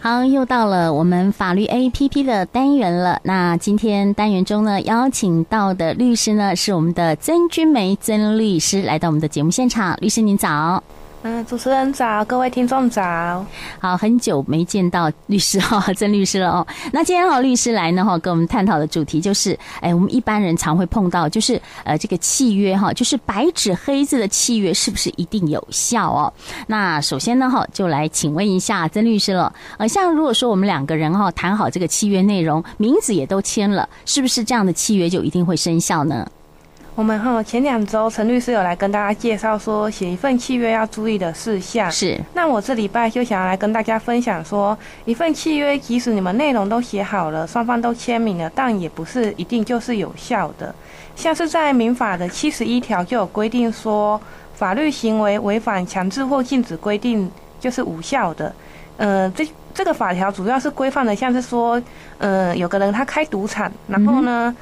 好，又到了我们法律 APP 的单元了。那今天单元中呢，邀请到的律师呢，是我们的曾君梅曾律师，来到我们的节目现场。律师您早。嗯，主持人早，各位听众早。好，很久没见到律师哈，曾律师了哦。那今天哈，律师来呢哈，跟我们探讨的主题就是，哎，我们一般人常会碰到，就是呃，这个契约哈，就是白纸黑字的契约是不是一定有效哦？那首先呢哈，就来请问一下曾律师了。呃，像如果说我们两个人哈谈好这个契约内容，名字也都签了，是不是这样的契约就一定会生效呢？我们哈前两周陈律师有来跟大家介绍说，写一份契约要注意的事项。是，那我这礼拜就想要来跟大家分享说，一份契约即使你们内容都写好了，双方都签名了，但也不是一定就是有效的。像是在民法的七十一条就有规定说，法律行为违反强制或禁止规定就是无效的。呃，这这个法条主要是规范的，像是说，呃，有个人他开赌场，然后呢。嗯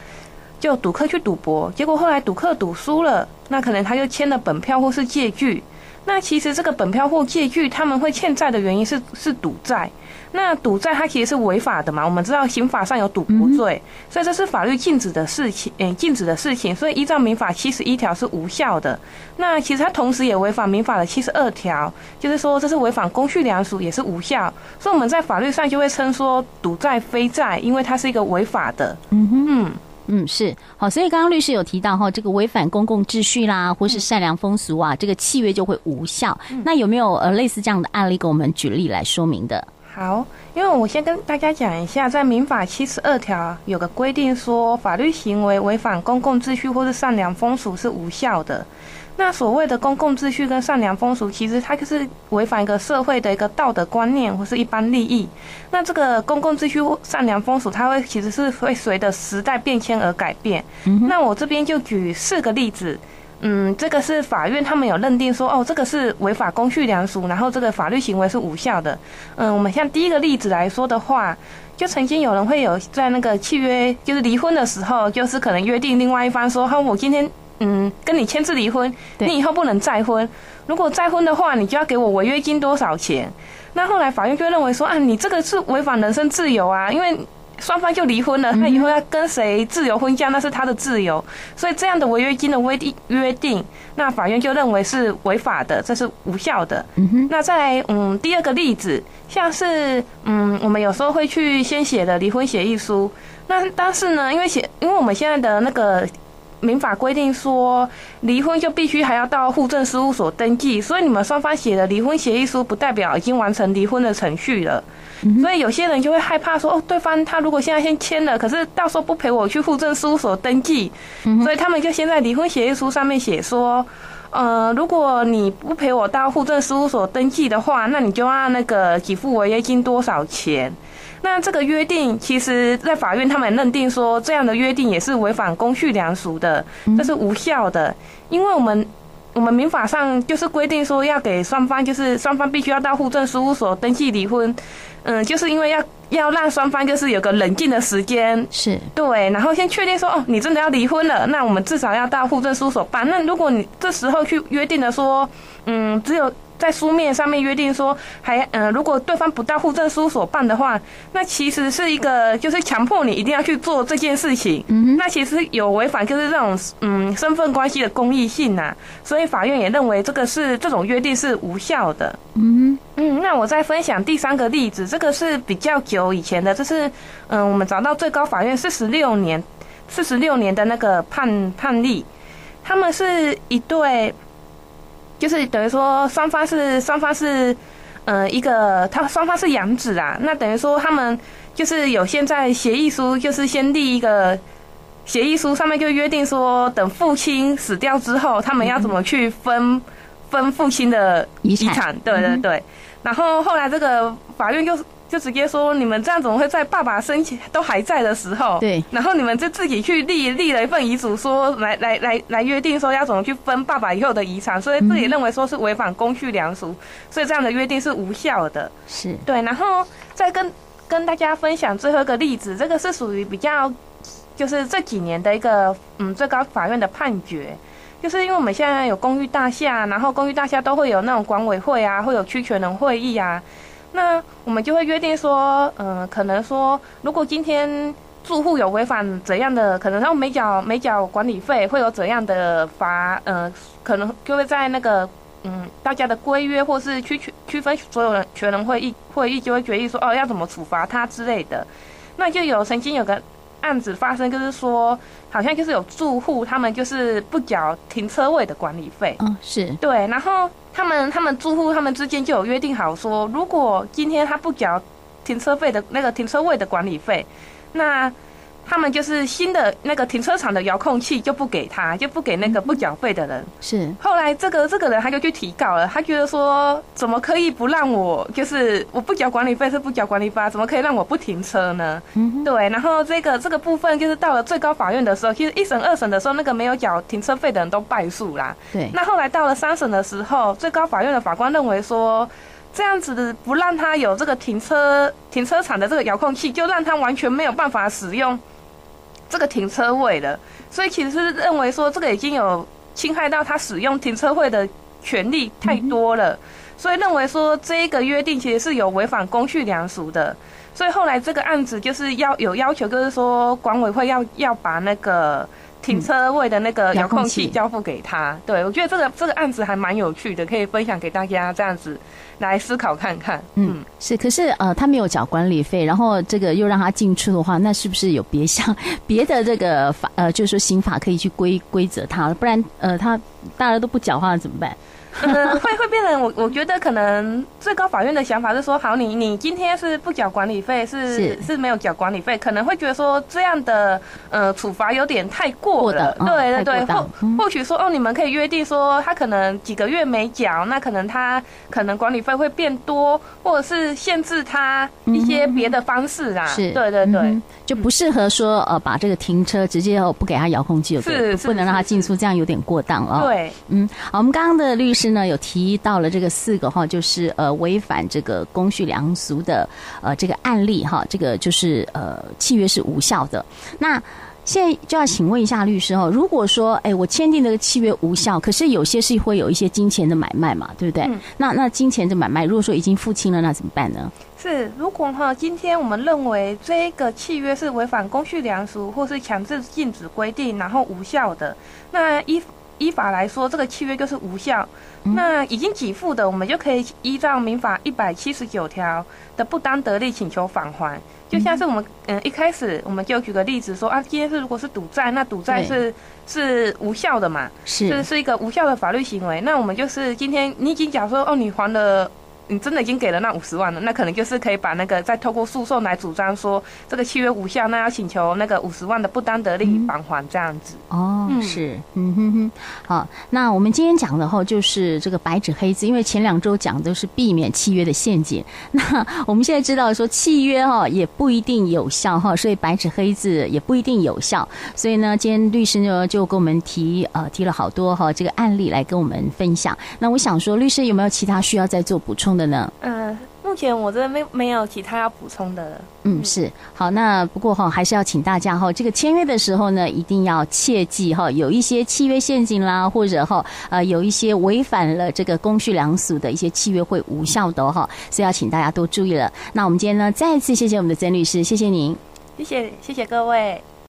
就赌客去赌博，结果后来赌客赌输了，那可能他就签了本票或是借据。那其实这个本票或借据他们会欠债的原因是是赌债。那赌债它其实是违法的嘛？我们知道刑法上有赌博罪，所以这是法律禁止的事情，嗯，禁止的事情。所以依照民法七十一条是无效的。那其实它同时也违反民法的七十二条，就是说这是违反公序良俗，也是无效。所以我们在法律上就会称说赌债非债，因为它是一个违法的。嗯哼。嗯嗯，是好，所以刚刚律师有提到哈，这个违反公共秩序啦，或是善良风俗啊，这个契约就会无效。那有没有呃类似这样的案例给我们举例来说明的？好，因为我先跟大家讲一下，在民法七十二条有个规定说，法律行为违反公共秩序或是善良风俗是无效的。那所谓的公共秩序跟善良风俗，其实它就是违反一个社会的一个道德观念或是一般利益。那这个公共秩序善良风俗，它会其实是会随着时代变迁而改变。嗯、那我这边就举四个例子。嗯，这个是法院他们有认定说，哦，这个是违法公序良俗，然后这个法律行为是无效的。嗯，我们像第一个例子来说的话，就曾经有人会有在那个契约就是离婚的时候，就是可能约定另外一方说，好，我今天。嗯，跟你签字离婚，你以后不能再婚。如果再婚的话，你就要给我违约金多少钱？那后来法院就认为说，啊，你这个是违反人身自由啊，因为双方就离婚了，他以后要跟谁自由婚嫁，那是他的自由。所以这样的违约金的规定约定，那法院就认为是违法的，这是无效的。嗯哼。那再来，嗯，第二个例子，像是，嗯，我们有时候会去先写的离婚协议书，那但是呢，因为写，因为我们现在的那个。民法规定说，离婚就必须还要到户政事务所登记，所以你们双方写的离婚协议书不代表已经完成离婚的程序了。所以有些人就会害怕说，哦，对方他如果现在先签了，可是到时候不陪我去户政事务所登记，所以他们就先在离婚协议书上面写说，呃，如果你不陪我到户政事务所登记的话，那你就按那个给付违约金多少钱。那这个约定，其实，在法院他们认定说，这样的约定也是违反公序良俗的，这是无效的，因为我们我们民法上就是规定说，要给双方，就是双方必须要到户政事务所登记离婚，嗯，就是因为要要让双方就是有个冷静的时间，是对，然后先确定说，哦，你真的要离婚了，那我们至少要到户政事务所办。那如果你这时候去约定的说，嗯，只有。在书面上面约定说，还嗯、呃，如果对方不到户政事务所办的话，那其实是一个就是强迫你一定要去做这件事情。嗯，那其实有违反就是这种嗯身份关系的公益性呐，所以法院也认为这个是这种约定是无效的。嗯嗯，那我再分享第三个例子，这个是比较久以前的，这是嗯、呃、我们找到最高法院四十六年四十六年的那个判判例，他们是一对。就是等于说，双方是双方是，呃，一个他双方是养子啊。那等于说，他们就是有现在协议书，就是先立一个协议书，上面就约定说，等父亲死掉之后，他们要怎么去分分父亲的遗产。对对对。然后后来这个法院就。就直接说，你们这样怎么会在爸爸生前都还在的时候？对。然后你们就自己去立立了一份遗嘱，说来来来来约定说要怎么去分爸爸以后的遗产，所以自己认为说是违反公序良俗，所以这样的约定是无效的。是。对。然后再跟跟大家分享最后一个例子，这个是属于比较就是这几年的一个嗯最高法院的判决，就是因为我们现在有公寓大厦，然后公寓大厦都会有那种管委会啊，会有区权人会议啊。那我们就会约定说，嗯、可能说，如果今天住户有违反怎样的，可能他没缴没缴管理费，会有怎样的罚，呃，可能就会在那个，嗯，大家的规约或是区区区分所有人权人会议会议就会决议说，哦，要怎么处罚他之类的。那就有曾经有个案子发生，就是说，好像就是有住户他们就是不缴停车位的管理费，嗯，是对，然后。他们他们住户他们之间就有约定好说，如果今天他不缴停车费的那个停车位的管理费，那他们就是新的那个停车场的遥控器就不给他，就不给那个不缴费的人。是。后来这个这个人他就去提告了，他觉得说，怎么可以不让我，就是我不缴管理费是不缴管理费，怎么可以让我不停车呢？嗯，对。然后这个这个部分就是到了最高法院的时候，其实一审二审的时候，那个没有缴停车费的人都败诉啦。对。那后来到了三审的时候，最高法院的法官认为说，这样子不让他有这个停车停车场的这个遥控器，就让他完全没有办法使用这个停车位的。所以其实是认为说，这个已经有侵害到他使用停车位的权利太多了，所以认为说这一个约定其实是有违反公序良俗的。所以后来这个案子就是要有要求，就是说管委会要要把那个。停车位的那个遥控器交付给他，对，我觉得这个这个案子还蛮有趣的，可以分享给大家这样子来思考看看。嗯，是，可是呃，他没有缴管理费，然后这个又让他进出的话，那是不是有别项 别的这个法呃，就是说刑法可以去规规则他了？不然呃，他大家都不缴的话怎么办？嗯，会会变成我我觉得可能最高法院的想法是说，好，你你今天是不缴管理费，是是，没有缴管理费，可能会觉得说这样的呃处罚有点太过了，过对对对，或或许说哦，你们可以约定说他可能几个月没缴，那可能他可能管理费会变多，或者是限制他一些别的方式啊，是，对对对，嗯、就不适合说呃把这个停车直接不给他遥控器，是，不能让他进出，这样有点过当了。对，嗯，好，我们刚刚的律师。呢有提到了这个四个哈，就是呃违反这个公序良俗的呃这个案例哈，这个就是呃契约是无效的。那现在就要请问一下律师哈，如果说哎我签订这个契约无效，可是有些是会有一些金钱的买卖嘛，对不对？嗯、那那金钱的买卖，如果说已经付清了，那怎么办呢？是，如果哈今天我们认为这个契约是违反公序良俗或是强制禁止规定，然后无效的，那依依法来说，这个契约就是无效。那已经给付的，我们就可以依照民法一百七十九条的不当得利请求返还。就像是我们嗯一开始我们就举个例子说啊，今天是如果是赌债，那赌债是是无效的嘛，是是是一个无效的法律行为。那我们就是今天你已经假如说哦，你还了。你真的已经给了那五十万了，那可能就是可以把那个再透过诉讼来主张说这个契约无效，那要请求那个五十万的不当得利返还这样子。哦，是，嗯哼哼。好，那我们今天讲的哈就是这个白纸黑字，因为前两周讲的都是避免契约的陷阱。那我们现在知道说契约哈也不一定有效哈，所以白纸黑字也不一定有效。所以呢，今天律师呢就跟我们提呃提了好多哈这个案例来跟我们分享。那我想说，律师有没有其他需要再做补充的呢？嗯，目前我这没没有其他要补充的了。嗯，是好。那不过哈，还是要请大家哈，这个签约的时候呢，一定要切记哈，有一些契约陷阱啦，或者哈呃有一些违反了这个公序良俗的一些契约会无效的哈，所以要请大家多注意了。那我们今天呢，再次谢谢我们的曾律师，谢谢您，谢谢谢谢各位。